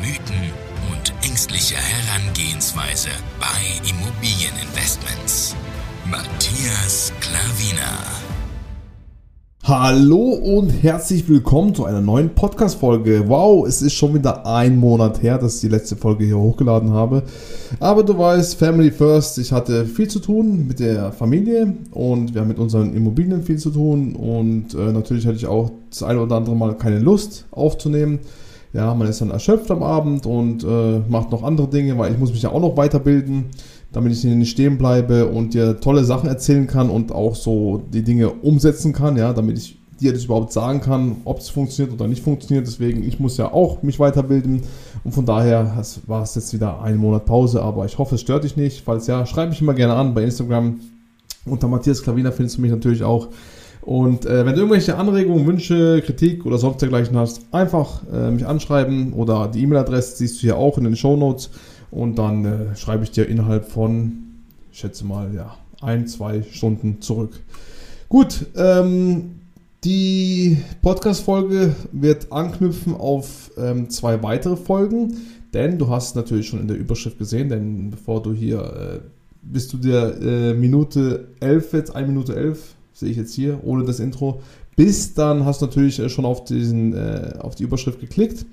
Mythen und ängstliche Herangehensweise bei Immobilieninvestments. Matthias Klavina. Hallo und herzlich willkommen zu einer neuen Podcast-Folge. Wow, es ist schon wieder ein Monat her, dass ich die letzte Folge hier hochgeladen habe. Aber du weißt, Family First, ich hatte viel zu tun mit der Familie und wir haben mit unseren Immobilien viel zu tun und äh, natürlich hatte ich auch das eine oder andere Mal keine Lust aufzunehmen. Ja, man ist dann erschöpft am Abend und äh, macht noch andere Dinge, weil ich muss mich ja auch noch weiterbilden damit ich nicht stehen bleibe und dir tolle Sachen erzählen kann und auch so die Dinge umsetzen kann, ja, damit ich dir das überhaupt sagen kann, ob es funktioniert oder nicht funktioniert. Deswegen, ich muss ja auch mich weiterbilden und von daher war es jetzt wieder ein Monat Pause, aber ich hoffe, es stört dich nicht. Falls ja, schreib mich immer gerne an bei Instagram. Unter Matthias Klavina findest du mich natürlich auch. Und äh, wenn du irgendwelche Anregungen, Wünsche, Kritik oder sonst dergleichen hast, einfach äh, mich anschreiben oder die E-Mail-Adresse siehst du hier auch in den Show Notes. Und dann äh, schreibe ich dir innerhalb von, ich schätze mal, ja, ein, zwei Stunden zurück. Gut, ähm, die Podcast-Folge wird anknüpfen auf ähm, zwei weitere Folgen, denn du hast natürlich schon in der Überschrift gesehen, denn bevor du hier, äh, bist du der äh, Minute 11 jetzt, 1 Minute 11, sehe ich jetzt hier, ohne das Intro, bist, dann hast du natürlich äh, schon auf, diesen, äh, auf die Überschrift geklickt.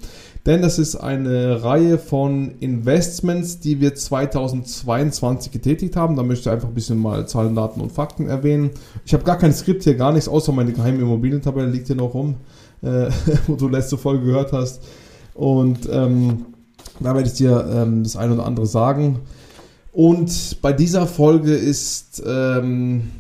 Denn das ist eine Reihe von Investments, die wir 2022 getätigt haben. Da möchte ich einfach ein bisschen mal Zahlen, Daten und Fakten erwähnen. Ich habe gar kein Skript hier, gar nichts, außer meine geheime Immobilientabelle liegt hier noch rum, äh, wo du letzte Folge gehört hast. Und ähm, da werde ich dir ähm, das eine oder andere sagen. Und bei dieser Folge ist ähm,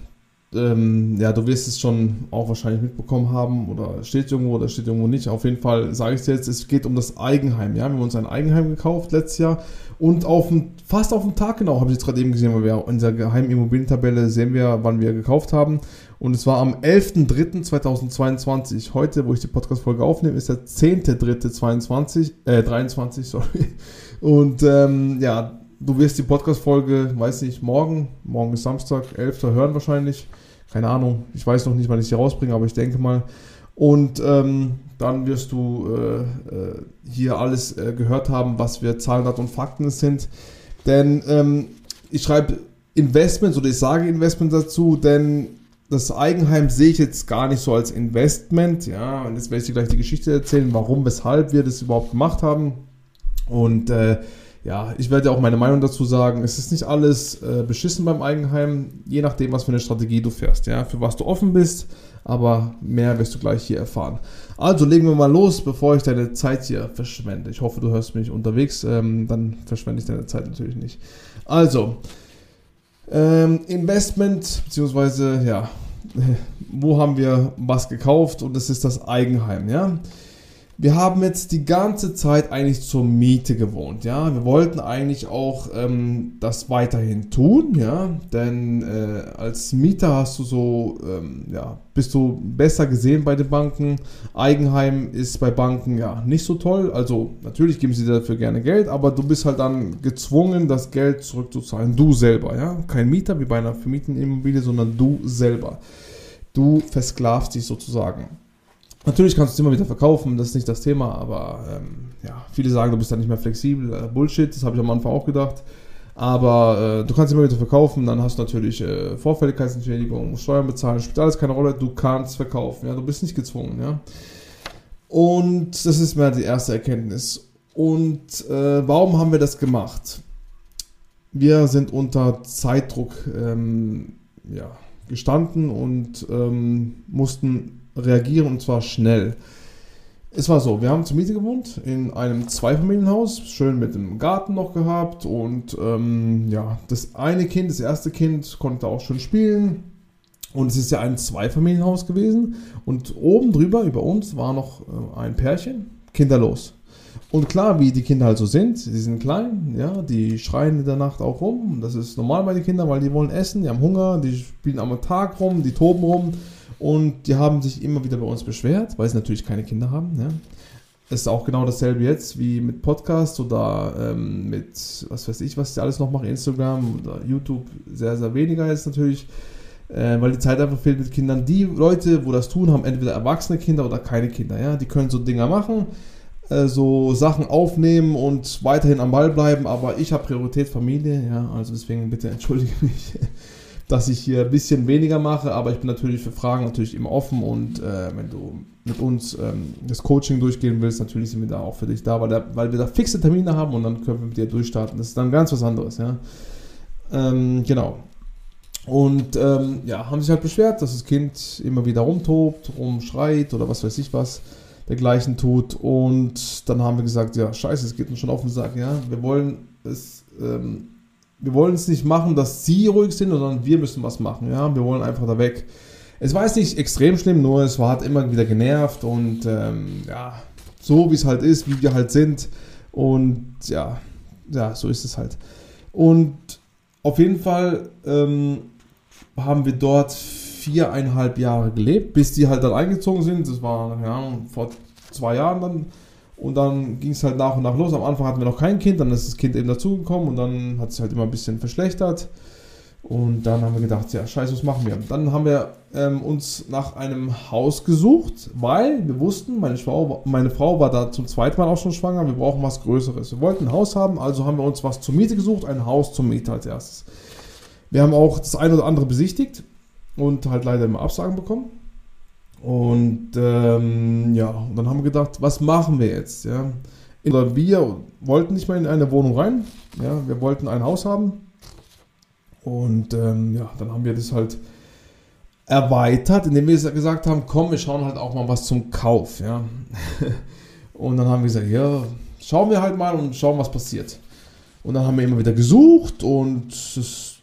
ähm, ja, du wirst es schon auch wahrscheinlich mitbekommen haben oder steht irgendwo oder steht irgendwo nicht. Auf jeden Fall sage ich dir jetzt, es geht um das Eigenheim. Ja? Wir haben uns ein Eigenheim gekauft letztes Jahr und auf den, fast auf den Tag genau, habe ich jetzt gerade eben gesehen, weil wir in der geheimen Immobilientabelle sehen wir, wann wir gekauft haben. Und es war am 11.03.2022. Heute, wo ich die Podcast-Folge aufnehme, ist der 10.03.22, äh, 23, sorry. Und ähm, ja, du wirst die Podcast-Folge, weiß nicht, morgen, morgen ist Samstag, 11. hören wahrscheinlich. Keine Ahnung, ich weiß noch nicht, wann ich sie rausbringe, aber ich denke mal. Und ähm, dann wirst du äh, äh, hier alles äh, gehört haben, was wir Zahlen, Daten und Fakten sind. Denn ähm, ich schreibe Investments oder ich sage Investment dazu, denn das Eigenheim sehe ich jetzt gar nicht so als Investment. Ja, und jetzt werde ich dir gleich die Geschichte erzählen, warum, weshalb wir das überhaupt gemacht haben. Und äh, ja, ich werde auch meine Meinung dazu sagen. Es ist nicht alles äh, beschissen beim Eigenheim, je nachdem, was für eine Strategie du fährst, ja, für was du offen bist, aber mehr wirst du gleich hier erfahren. Also legen wir mal los, bevor ich deine Zeit hier verschwende. Ich hoffe, du hörst mich unterwegs, ähm, dann verschwende ich deine Zeit natürlich nicht. Also, ähm, Investment, beziehungsweise, ja, wo haben wir was gekauft und das ist das Eigenheim, ja wir haben jetzt die ganze Zeit eigentlich zur Miete gewohnt, ja. Wir wollten eigentlich auch ähm, das weiterhin tun, ja, denn äh, als Mieter hast du so, ähm, ja, bist du besser gesehen bei den Banken. Eigenheim ist bei Banken ja nicht so toll, also natürlich geben sie dir dafür gerne Geld, aber du bist halt dann gezwungen, das Geld zurückzuzahlen, du selber, ja. Kein Mieter wie bei einer vermieteten Immobilie, sondern du selber. Du versklavst dich sozusagen. Natürlich kannst du es immer wieder verkaufen, das ist nicht das Thema, aber ähm, ja, viele sagen, du bist dann nicht mehr flexibel. Äh, Bullshit, das habe ich am Anfang auch gedacht. Aber äh, du kannst immer wieder verkaufen, dann hast du natürlich äh, Vorfälligkeitsentschädigung, Steuern bezahlen, spielt alles keine Rolle, du kannst verkaufen, ja, du bist nicht gezwungen, ja. Und das ist mir die erste Erkenntnis. Und äh, warum haben wir das gemacht? Wir sind unter Zeitdruck ähm, ja, gestanden und ähm, mussten reagieren und zwar schnell. Es war so, wir haben zur Miete gewohnt in einem Zweifamilienhaus, schön mit dem Garten noch gehabt und ähm, ja, das eine Kind, das erste Kind konnte auch schon spielen und es ist ja ein Zweifamilienhaus gewesen und oben drüber über uns war noch äh, ein Pärchen, kinderlos. Und klar, wie die Kinder halt so sind, die sind klein, ja, die schreien in der Nacht auch rum. Das ist normal bei den Kindern, weil die wollen essen, die haben Hunger, die spielen am Tag rum, die toben rum. Und die haben sich immer wieder bei uns beschwert, weil sie natürlich keine Kinder haben. Das ist auch genau dasselbe jetzt wie mit Podcasts oder ähm, mit, was weiß ich, was sie alles noch machen, Instagram oder YouTube, sehr, sehr weniger jetzt natürlich, äh, weil die Zeit einfach fehlt mit Kindern. Die Leute, wo das tun, haben entweder erwachsene Kinder oder keine Kinder. Ja. Die können so Dinger machen äh, so Sachen aufnehmen und weiterhin am Ball bleiben, aber ich habe Priorität Familie, ja, also deswegen bitte entschuldige mich, dass ich hier ein bisschen weniger mache, aber ich bin natürlich für Fragen natürlich immer offen und äh, wenn du mit uns ähm, das Coaching durchgehen willst, natürlich sind wir da auch für dich da, weil, da, weil wir da fixe Termine haben und dann können wir mit dir durchstarten. Das ist dann ganz was anderes, ja. Ähm, genau. Und ähm, ja, haben sich halt beschwert, dass das Kind immer wieder rumtobt, rumschreit oder was weiß ich was dergleichen tut. Und dann haben wir gesagt, ja, scheiße, es geht uns schon auf den Sack, ja. Wir wollen es, ähm, wir wollen es nicht machen, dass sie ruhig sind, sondern wir müssen was machen, ja. Wir wollen einfach da weg. Es war jetzt nicht extrem schlimm, nur es war, hat immer wieder genervt und ähm, ja, so wie es halt ist, wie wir halt sind. Und ja, ja, so ist es halt. Und auf jeden Fall ähm, haben wir dort viereinhalb Jahre gelebt, bis die halt dann eingezogen sind. Das war ja, vor zwei Jahren dann. Und dann ging es halt nach und nach los. Am Anfang hatten wir noch kein Kind, dann ist das Kind eben dazugekommen und dann hat es halt immer ein bisschen verschlechtert. Und dann haben wir gedacht, ja, scheiße, was machen wir? Dann haben wir ähm, uns nach einem Haus gesucht, weil wir wussten, meine Frau, meine Frau war da zum zweiten Mal auch schon schwanger, wir brauchen was Größeres. Wir wollten ein Haus haben, also haben wir uns was zur Miete gesucht, ein Haus zur Miete als erstes. Wir haben auch das eine oder andere besichtigt und halt leider immer Absagen bekommen. Und ähm, ja, und dann haben wir gedacht, was machen wir jetzt? Ja? Wir wollten nicht mehr in eine Wohnung rein, ja? wir wollten ein Haus haben. Und ähm, ja, dann haben wir das halt erweitert, indem wir gesagt haben, komm, wir schauen halt auch mal was zum Kauf. Ja? und dann haben wir gesagt, ja, schauen wir halt mal und schauen, was passiert. Und dann haben wir immer wieder gesucht und es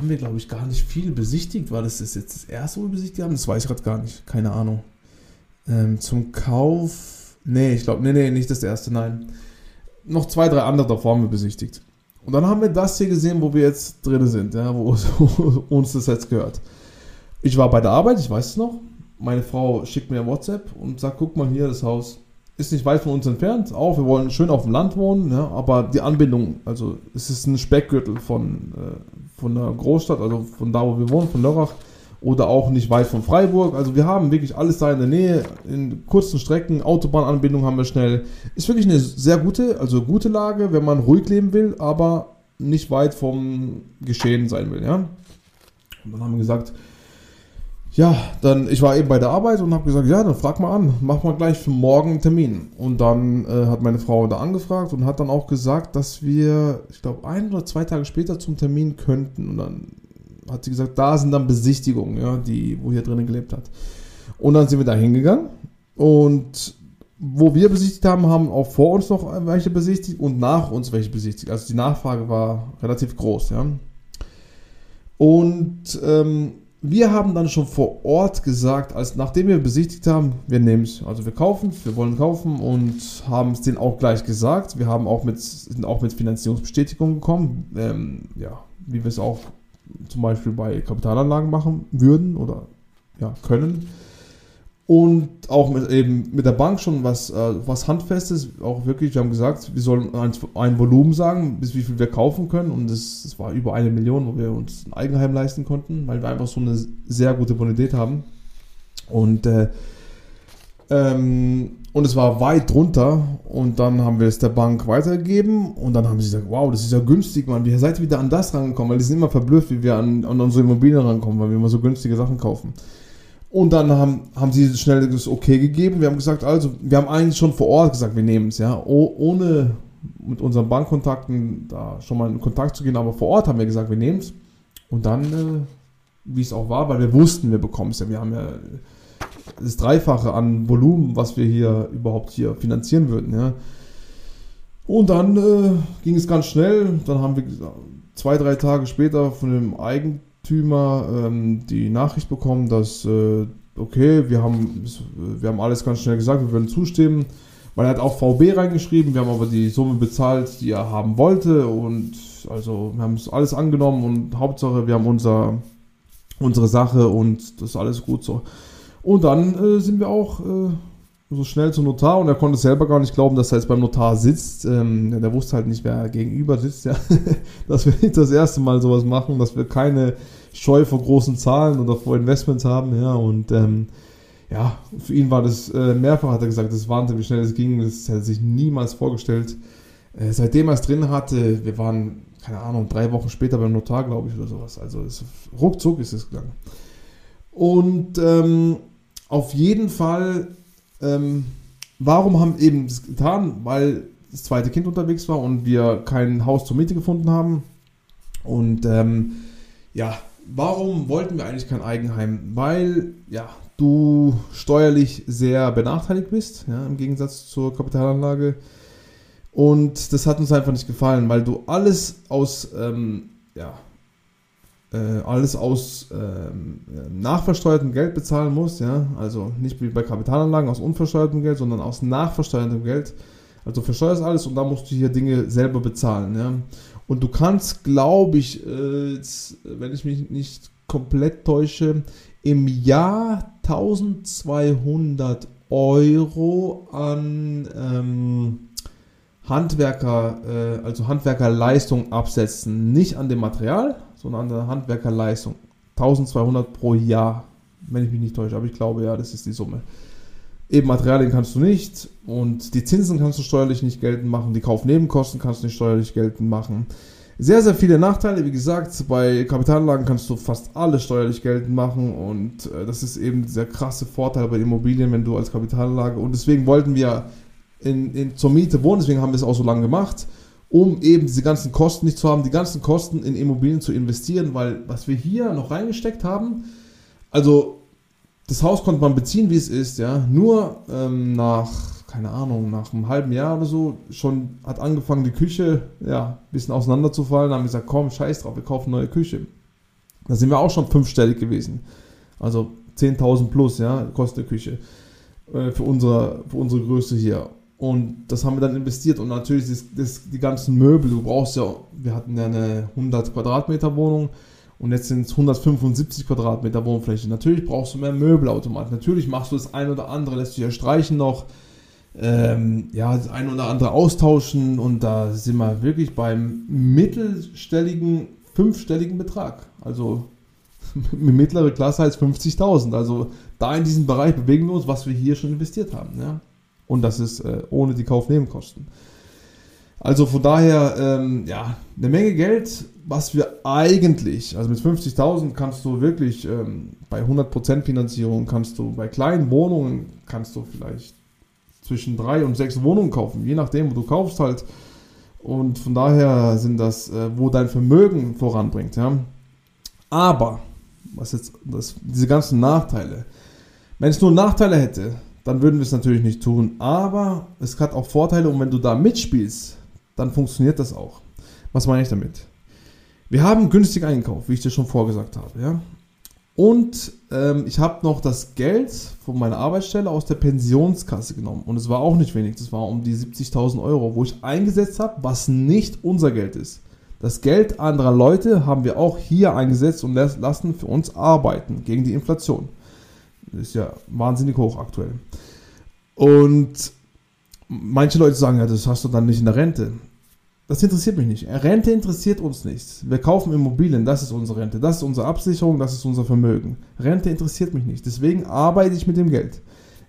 haben wir, glaube ich, gar nicht viel besichtigt. War das, das jetzt das erste, wo wir besichtigt haben? Das weiß ich gerade gar nicht. Keine Ahnung. Ähm, zum Kauf. Nee, ich glaube, nee, nee, nicht das erste, nein. Noch zwei, drei andere davor haben wir besichtigt. Und dann haben wir das hier gesehen, wo wir jetzt drin sind, ja, wo, wo uns das jetzt gehört. Ich war bei der Arbeit, ich weiß es noch. Meine Frau schickt mir WhatsApp und sagt, guck mal hier, das Haus ist nicht weit von uns entfernt. Auch wir wollen schön auf dem Land wohnen, ja, aber die Anbindung, also es ist ein Speckgürtel von, äh, von der Großstadt, also von da, wo wir wohnen, von Lörrach, oder auch nicht weit von Freiburg. Also wir haben wirklich alles da in der Nähe, in kurzen Strecken, Autobahnanbindung haben wir schnell. Ist wirklich eine sehr gute, also gute Lage, wenn man ruhig leben will, aber nicht weit vom Geschehen sein will, ja. Und dann haben wir gesagt, ja, dann, ich war eben bei der Arbeit und habe gesagt, ja, dann frag mal an, mach mal gleich für morgen einen Termin. Und dann äh, hat meine Frau da angefragt und hat dann auch gesagt, dass wir, ich glaube, ein oder zwei Tage später zum Termin könnten. Und dann hat sie gesagt, da sind dann Besichtigungen, ja, die, wo hier drinnen gelebt hat. Und dann sind wir da hingegangen und wo wir besichtigt haben, haben auch vor uns noch welche besichtigt und nach uns welche besichtigt. Also die Nachfrage war relativ groß, ja. Und ähm, wir haben dann schon vor Ort gesagt, als nachdem wir besichtigt haben, wir nehmen es. Also wir kaufen, wir wollen kaufen und haben es denen auch gleich gesagt. Wir haben auch mit, sind auch mit Finanzierungsbestätigung gekommen, ähm, ja, wie wir es auch zum Beispiel bei Kapitalanlagen machen würden oder ja, können und auch mit, eben mit der Bank schon was, äh, was Handfestes, auch wirklich, wir haben gesagt, wir sollen ein, ein Volumen sagen, bis wie viel wir kaufen können. Und das, war über eine Million, wo wir uns ein Eigenheim leisten konnten, weil wir einfach so eine sehr gute Bonität haben. Und äh, ähm, und es war weit drunter. Und dann haben wir es der Bank weitergegeben. Und dann haben sie gesagt, wow, das ist ja günstig, man, wie seid ihr wieder an das rangekommen, weil die sind immer verblüfft, wie wir an, an unsere Immobilien rankommen, weil wir immer so günstige Sachen kaufen. Und dann haben, haben sie schnell das Okay gegeben. Wir haben gesagt, also, wir haben eigentlich schon vor Ort gesagt, wir nehmen es, ja. Oh, ohne mit unseren Bankkontakten da schon mal in Kontakt zu gehen, aber vor Ort haben wir gesagt, wir nehmen es. Und dann, äh, wie es auch war, weil wir wussten, wir bekommen es ja. Wir haben ja das Dreifache an Volumen, was wir hier überhaupt hier finanzieren würden, ja. Und dann äh, ging es ganz schnell. Dann haben wir zwei, drei Tage später von dem Eigentümer Eigentümer ähm, die Nachricht bekommen, dass, äh, okay, wir haben, wir haben alles ganz schnell gesagt, wir würden zustimmen. Weil er hat auch VB reingeschrieben, wir haben aber die Summe bezahlt, die er haben wollte und also wir haben es alles angenommen und Hauptsache wir haben unser, unsere Sache und das ist alles gut so. Und dann äh, sind wir auch äh, so schnell zum Notar und er konnte selber gar nicht glauben, dass er jetzt beim Notar sitzt. Ähm, der wusste halt nicht, wer gegenüber sitzt, ja. dass wir nicht das erste Mal sowas machen, dass wir keine Scheu vor großen Zahlen oder vor Investments haben, ja. Und ähm, ja, für ihn war das äh, mehrfach, hat er gesagt, das Wahnsinn, wie schnell es ging. Das hätte er sich niemals vorgestellt. Äh, seitdem er es drin hatte, wir waren, keine Ahnung, drei Wochen später beim Notar, glaube ich, oder sowas. Also es, ruckzuck ist es gegangen. Und ähm, auf jeden Fall, ähm, warum haben eben das getan? Weil das zweite Kind unterwegs war und wir kein Haus zur Miete gefunden haben. Und ähm, ja, warum wollten wir eigentlich kein Eigenheim? Weil, ja, du steuerlich sehr benachteiligt bist, ja, im Gegensatz zur Kapitalanlage. Und das hat uns einfach nicht gefallen, weil du alles aus, ähm, ja, äh, alles aus ähm, nachversteuertem Geld bezahlen musst, ja, also nicht wie bei Kapitalanlagen aus unversteuertem Geld, sondern aus nachversteuertem Geld. Also versteuerst alles und da musst du hier Dinge selber bezahlen, ja. Und du kannst, glaube ich, äh, wenn ich mich nicht komplett täusche, im Jahr 1200 Euro an ähm, Handwerker, äh, also Handwerkerleistung absetzen. Nicht an dem Material, sondern an der Handwerkerleistung. 1200 pro Jahr, wenn ich mich nicht täusche, aber ich glaube ja, das ist die Summe. Eben Materialien kannst du nicht und die Zinsen kannst du steuerlich nicht geltend machen, die Kaufnebenkosten kannst du nicht steuerlich geltend machen. Sehr, sehr viele Nachteile. Wie gesagt, bei Kapitalanlagen kannst du fast alles steuerlich geltend machen und äh, das ist eben der krasse Vorteil bei Immobilien, wenn du als Kapitalanlage und deswegen wollten wir in, in, zur Miete wohnen, deswegen haben wir es auch so lange gemacht, um eben diese ganzen Kosten nicht zu haben, die ganzen Kosten in Immobilien zu investieren, weil was wir hier noch reingesteckt haben, also das Haus konnte man beziehen, wie es ist, ja, nur ähm, nach keine Ahnung, nach einem halben Jahr oder so, schon hat angefangen, die Küche, ja, ein bisschen auseinanderzufallen. Haben gesagt, komm, scheiß drauf, wir kaufen neue Küche. Da sind wir auch schon fünfstellig gewesen. Also 10.000 plus, ja, kostet Küche. Äh, für, unsere, für unsere Größe hier. Und das haben wir dann investiert. Und natürlich das, das, die ganzen Möbel, du brauchst ja, wir hatten ja eine 100 Quadratmeter Wohnung und jetzt sind es 175 Quadratmeter Wohnfläche. Natürlich brauchst du mehr Möbelautomat. Natürlich machst du das ein oder andere, lässt du ja streichen noch ähm, ja, das eine oder andere austauschen und da sind wir wirklich beim mittelstelligen, fünfstelligen Betrag. Also mittlere Klasse heißt 50.000. Also da in diesem Bereich bewegen wir uns, was wir hier schon investiert haben. Ja? Und das ist äh, ohne die Kaufnebenkosten. Also von daher, ähm, ja, eine Menge Geld, was wir eigentlich, also mit 50.000 kannst du wirklich ähm, bei 100% Finanzierung, kannst du bei kleinen Wohnungen, kannst du vielleicht zwischen drei und sechs Wohnungen kaufen, je nachdem, wo du kaufst halt. Und von daher sind das, äh, wo dein Vermögen voranbringt. Ja. Aber, was jetzt, das, diese ganzen Nachteile, wenn es nur Nachteile hätte, dann würden wir es natürlich nicht tun. Aber es hat auch Vorteile und wenn du da mitspielst, dann funktioniert das auch. Was meine ich damit? Wir haben günstig eingekauft, wie ich dir schon vorgesagt habe. Ja? Und ähm, ich habe noch das Geld von meiner Arbeitsstelle aus der Pensionskasse genommen. Und es war auch nicht wenig. Das war um die 70.000 Euro, wo ich eingesetzt habe, was nicht unser Geld ist. Das Geld anderer Leute haben wir auch hier eingesetzt und lassen für uns arbeiten gegen die Inflation. Ist ja wahnsinnig hoch aktuell. Und manche Leute sagen, ja, das hast du dann nicht in der Rente. Das interessiert mich nicht. Rente interessiert uns nicht. Wir kaufen Immobilien, das ist unsere Rente, das ist unsere Absicherung, das ist unser Vermögen. Rente interessiert mich nicht. Deswegen arbeite ich mit dem Geld.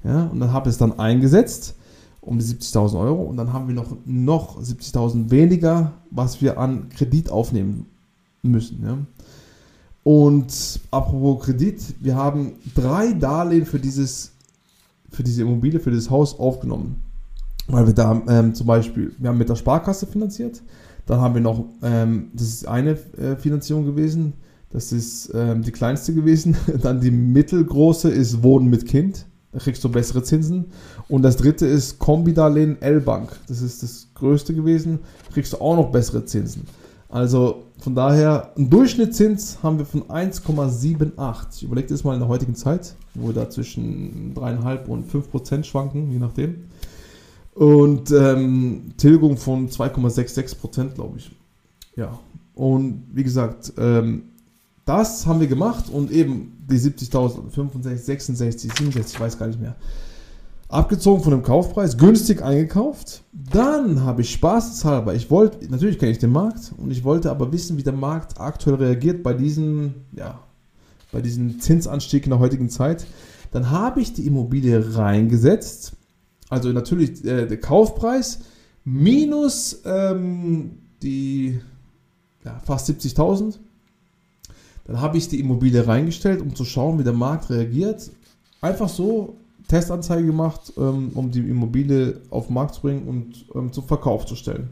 Ja, und dann habe ich es dann eingesetzt um die 70.000 Euro und dann haben wir noch, noch 70.000 weniger, was wir an Kredit aufnehmen müssen. Ja. Und apropos Kredit, wir haben drei Darlehen für, dieses, für diese Immobilie, für dieses Haus aufgenommen. Weil wir da ähm, zum Beispiel, wir haben mit der Sparkasse finanziert, dann haben wir noch, ähm, das ist eine äh, Finanzierung gewesen, das ist ähm, die kleinste gewesen, dann die mittelgroße ist Wohnen mit Kind, da kriegst du bessere Zinsen. Und das dritte ist Kombidarlehen L-Bank, das ist das größte gewesen, kriegst du auch noch bessere Zinsen. Also von daher, ein Durchschnittszins haben wir von 1,78. Überlegt es mal in der heutigen Zeit, wo wir da zwischen 3,5 und 5 Prozent schwanken, je nachdem. Und ähm, Tilgung von 2,66 Prozent, glaube ich. Ja. Und wie gesagt, ähm, das haben wir gemacht und eben die 70.000, 65, 66, 67, ich weiß gar nicht mehr. Abgezogen von dem Kaufpreis, günstig eingekauft. Dann habe ich spaßeshalber, ich wollte, natürlich kenne ich den Markt und ich wollte aber wissen, wie der Markt aktuell reagiert bei diesem, ja, bei diesem Zinsanstieg in der heutigen Zeit. Dann habe ich die Immobilie reingesetzt. Also natürlich äh, der Kaufpreis minus ähm, die ja, fast 70.000. Dann habe ich die Immobilie reingestellt, um zu schauen, wie der Markt reagiert. Einfach so Testanzeige gemacht, ähm, um die Immobilie auf den Markt zu bringen und ähm, zum Verkauf zu stellen.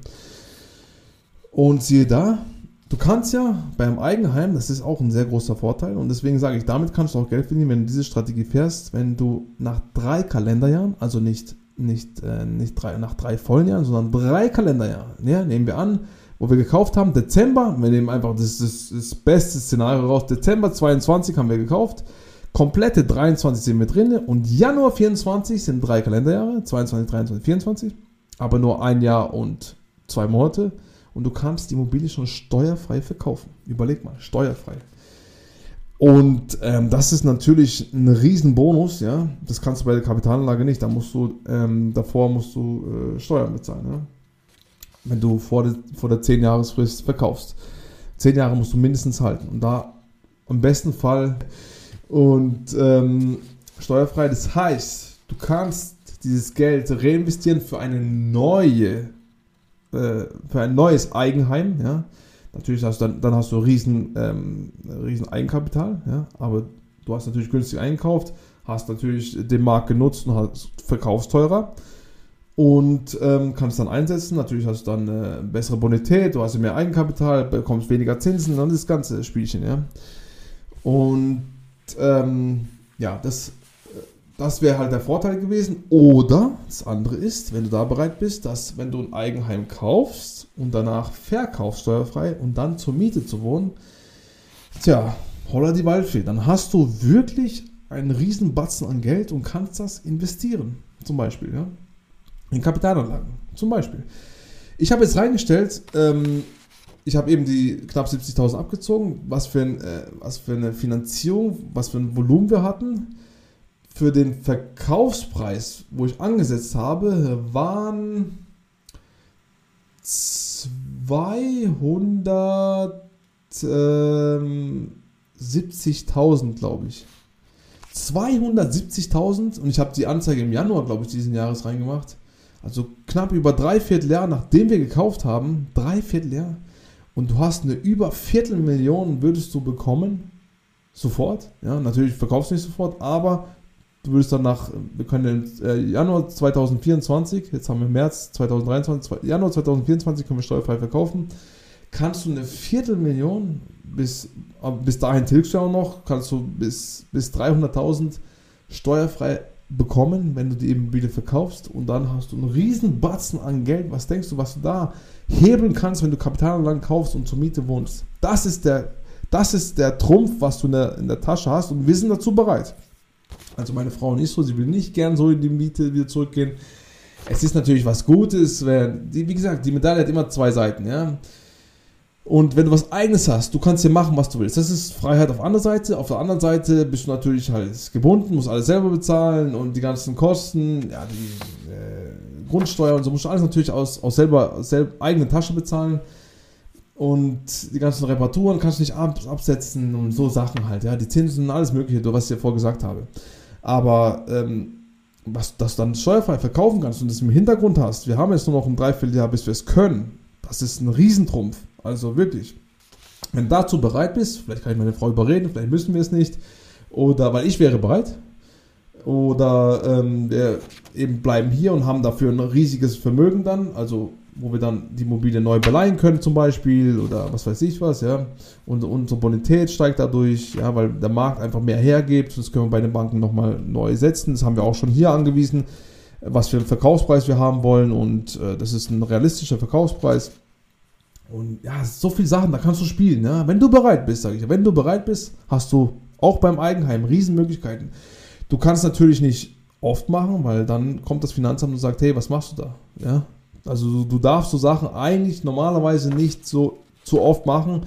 Und siehe da, du kannst ja beim Eigenheim, das ist auch ein sehr großer Vorteil und deswegen sage ich, damit kannst du auch Geld verdienen, wenn du diese Strategie fährst, wenn du nach drei Kalenderjahren, also nicht, nicht, äh, nicht drei, nach drei vollen Jahren, sondern drei Kalenderjahren, ja, nehmen wir an, wo wir gekauft haben, Dezember, wir nehmen einfach das, das, das beste Szenario raus, Dezember 22 haben wir gekauft, Komplette 23 sind mit drin und Januar 24 sind drei Kalenderjahre, 22, 23, 24, aber nur ein Jahr und zwei Monate und du kannst die Immobilie schon steuerfrei verkaufen. Überleg mal, steuerfrei. Und ähm, das ist natürlich ein Riesenbonus, ja. Das kannst du bei der Kapitalanlage nicht. Da musst du, ähm, davor musst du äh, Steuern bezahlen, ja? Wenn du vor der, vor der 10 Jahresfrist verkaufst. 10 Jahre musst du mindestens halten. Und da im besten Fall und ähm, steuerfrei. Das heißt, du kannst dieses Geld reinvestieren für eine neue, äh, für ein neues Eigenheim, ja. Natürlich hast du dann, dann hast du riesen, ähm, riesen Eigenkapital, ja, aber du hast natürlich günstig eingekauft, hast natürlich den Markt genutzt und hast verkaufst teurer und ähm, kannst dann einsetzen. Natürlich hast du dann äh, bessere Bonität, du hast mehr Eigenkapital, bekommst weniger Zinsen, dann das ganze Spielchen, ja. Und ähm, ja, das, das wäre halt der Vorteil gewesen. Oder das andere ist, wenn du da bereit bist, dass wenn du ein Eigenheim kaufst und danach verkaufst steuerfrei und dann zur Miete zu wohnen, tja, holla die Waldfee, dann hast du wirklich einen riesen Batzen an Geld und kannst das investieren. Zum Beispiel, ja. In Kapitalanlagen. Zum Beispiel. Ich habe jetzt reingestellt, ähm, ich habe eben die knapp 70.000 abgezogen, was für, ein, äh, was für eine Finanzierung, was für ein Volumen wir hatten. Für den Verkaufspreis, wo ich angesetzt habe, waren 270.000, glaube ich. 270.000 und ich habe die Anzeige im Januar, glaube ich, diesen Jahres reingemacht. Also knapp über drei Vierteljahr, nachdem wir gekauft haben, drei Vierteljahr, und du hast eine über Viertelmillion würdest du bekommen, sofort. Ja, natürlich verkaufst du nicht sofort, aber du würdest dann nach, wir können im äh, Januar 2024, jetzt haben wir März 2023, Januar 2024 können wir steuerfrei verkaufen, kannst du eine Viertelmillion bis, bis dahin tilgst du auch noch, kannst du bis, bis 300.000 steuerfrei bekommen, wenn du die Immobilie verkaufst und dann hast du einen riesen Batzen an Geld. Was denkst du, was du da hebeln kannst, wenn du Kapitalanlagen kaufst und zur Miete wohnst? Das ist der, das ist der Trumpf, was du in der, in der Tasche hast und wir sind dazu bereit. Also meine Frau nicht so, sie will nicht gern so in die Miete wieder zurückgehen. Es ist natürlich was Gutes, wenn, wie gesagt, die Medaille hat immer zwei Seiten, ja. Und wenn du was Eigenes hast, du kannst hier machen, was du willst. Das ist Freiheit auf einer Seite. Auf der anderen Seite bist du natürlich halt gebunden, musst alles selber bezahlen und die ganzen Kosten, ja, die äh, Grundsteuer und so musst du alles natürlich aus, aus selber, aus selber eigenen Tasche bezahlen. Und die ganzen Reparaturen kannst du nicht ab, absetzen und so Sachen halt, ja. Die Zinsen, alles Mögliche, was ich dir vorher gesagt habe. Aber ähm, was das dann steuerfrei verkaufen kannst und das im Hintergrund hast, wir haben jetzt nur noch ein Dreivierteljahr, bis wir es können. Das ist ein Riesentrumpf. Also wirklich. Wenn du dazu bereit bist, vielleicht kann ich meine Frau überreden, vielleicht müssen wir es nicht, oder weil ich wäre bereit, oder ähm, wir eben bleiben hier und haben dafür ein riesiges Vermögen dann, also wo wir dann die Immobilie neu beleihen können zum Beispiel oder was weiß ich was, ja. Und unsere Bonität steigt dadurch, ja, weil der Markt einfach mehr hergibt. Das können wir bei den Banken nochmal neu setzen. Das haben wir auch schon hier angewiesen, was für einen Verkaufspreis wir haben wollen und äh, das ist ein realistischer Verkaufspreis. Und ja, so viele Sachen, da kannst du spielen. Ja? Wenn du bereit bist, sage ich. Wenn du bereit bist, hast du auch beim Eigenheim Riesenmöglichkeiten. Du kannst natürlich nicht oft machen, weil dann kommt das Finanzamt und sagt, hey, was machst du da? Ja, also du, darfst so Sachen eigentlich normalerweise nicht so zu oft machen,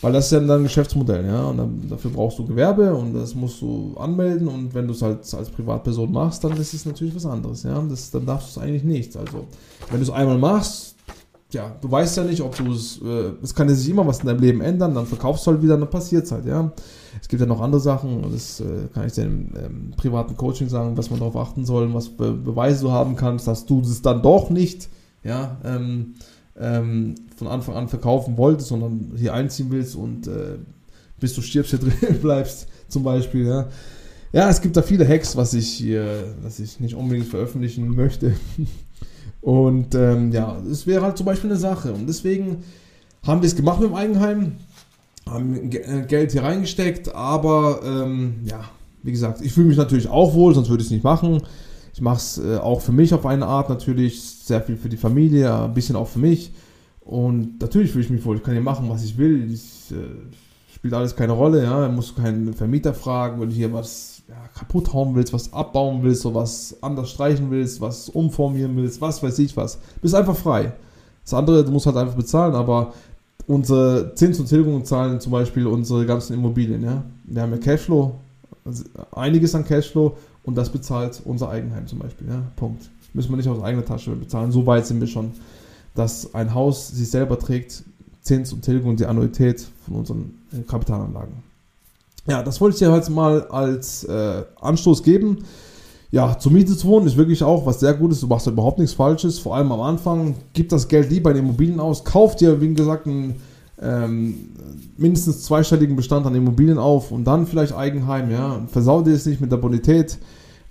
weil das ist ja dann ein Geschäftsmodell, ja. Und dann, dafür brauchst du Gewerbe und das musst du anmelden und wenn du es halt als Privatperson machst, dann ist es natürlich was anderes, ja. Das, dann darfst du es eigentlich nicht. Also wenn du es einmal machst, ja, du weißt ja nicht, ob du es, äh, es kann ja sich immer was in deinem Leben ändern, dann verkaufst du halt wieder, dann passiert es halt, ja. Es gibt ja noch andere Sachen, das äh, kann ich dir im ähm, privaten Coaching sagen, was man darauf achten soll, was Be Beweise du haben kannst, dass du es dann doch nicht, ja, ähm, ähm, von Anfang an verkaufen wolltest, sondern hier einziehen willst und äh, bis du stirbst hier drin bleibst, zum Beispiel, ja. Ja, es gibt da viele Hacks, was ich hier, was ich nicht unbedingt veröffentlichen möchte. Und ähm, ja, es wäre halt zum Beispiel eine Sache. Und deswegen haben wir es gemacht mit dem Eigenheim, haben äh, Geld hier reingesteckt, aber ähm, ja, wie gesagt, ich fühle mich natürlich auch wohl, sonst würde ich es nicht machen. Ich mache es äh, auch für mich auf eine Art natürlich, sehr viel für die Familie, ein bisschen auch für mich. Und natürlich fühle ich mich wohl, ich kann hier machen, was ich will. Ich, äh, spielt alles keine Rolle, ja. Ich muss keinen Vermieter fragen, wenn du hier was ja, kaputt hauen willst, was abbauen willst, oder was anders streichen willst, was umformieren willst, was weiß ich was. Bist einfach frei. Das andere, du musst halt einfach bezahlen, aber unsere Zins- und Tilgungen zahlen zum Beispiel unsere ganzen Immobilien, ja. Wir haben ja Cashflow, also einiges an Cashflow und das bezahlt unser Eigenheim zum Beispiel, ja. Punkt. Müssen wir nicht aus eigener Tasche bezahlen. So weit sind wir schon, dass ein Haus sich selber trägt, Zins und Tilgung die Annuität von unseren Kapitalanlagen. Ja, das wollte ich dir heute mal als äh, Anstoß geben. Ja, zur Miete zu wohnen ist wirklich auch was sehr Gutes. Du machst überhaupt nichts Falsches. Vor allem am Anfang. Gib das Geld lieber in Immobilien aus. Kauf dir, wie gesagt, einen ähm, mindestens zweistelligen Bestand an Immobilien auf und dann vielleicht Eigenheim. Ja, versau dir es nicht mit der Bonität.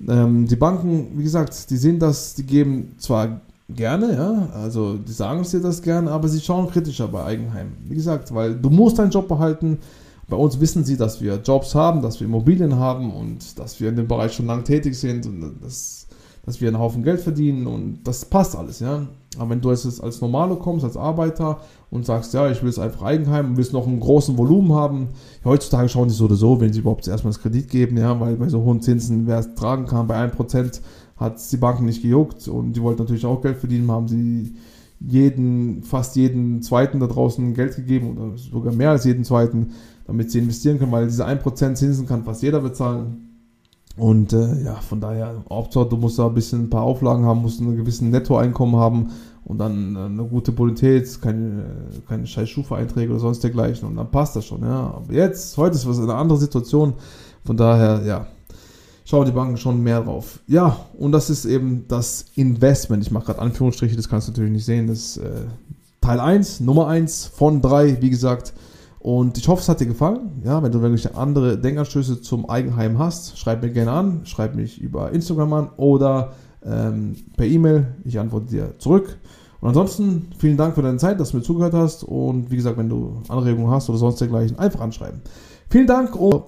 Ähm, die Banken, wie gesagt, die sehen das, die geben zwar gerne, ja, also die sagen es dir das gerne, aber sie schauen kritischer bei Eigenheim. Wie gesagt, weil du musst deinen Job behalten. Bei uns wissen sie, dass wir Jobs haben, dass wir Immobilien haben und dass wir in dem Bereich schon lange tätig sind und dass, dass wir einen Haufen Geld verdienen und das passt alles, ja. Aber wenn du jetzt als Normalo kommst, als Arbeiter und sagst, ja, ich will es einfach Eigenheim und willst noch einen großen Volumen haben, heutzutage schauen sie so oder so, wenn sie überhaupt erstmal das Kredit geben, ja, weil bei so hohen Zinsen, wer es tragen kann, bei 1% hat es die Banken nicht gejuckt und die wollten natürlich auch Geld verdienen, haben sie jeden, fast jeden zweiten da draußen Geld gegeben oder sogar mehr als jeden zweiten damit sie investieren können, weil diese 1% Zinsen kann fast jeder bezahlen. Und äh, ja, von daher, Hauptsache, du musst da ein bisschen ein paar Auflagen haben, musst ein gewissen Nettoeinkommen haben und dann äh, eine gute Bonität, keine, keine scheiß Schufa-Einträge oder sonst dergleichen und dann passt das schon, ja. Aber jetzt, heute ist was eine andere Situation, von daher, ja, schauen die Banken schon mehr drauf. Ja, und das ist eben das Investment. Ich mache gerade Anführungsstriche, das kannst du natürlich nicht sehen, das ist äh, Teil 1, Nummer 1 von 3, wie gesagt, und ich hoffe, es hat dir gefallen. Ja, wenn du irgendwelche andere Denkanstöße zum Eigenheim hast, schreib mir gerne an, schreib mich über Instagram an oder ähm, per E-Mail. Ich antworte dir zurück. Und ansonsten vielen Dank für deine Zeit, dass du mir zugehört hast. Und wie gesagt, wenn du Anregungen hast oder sonst dergleichen, einfach anschreiben. Vielen Dank und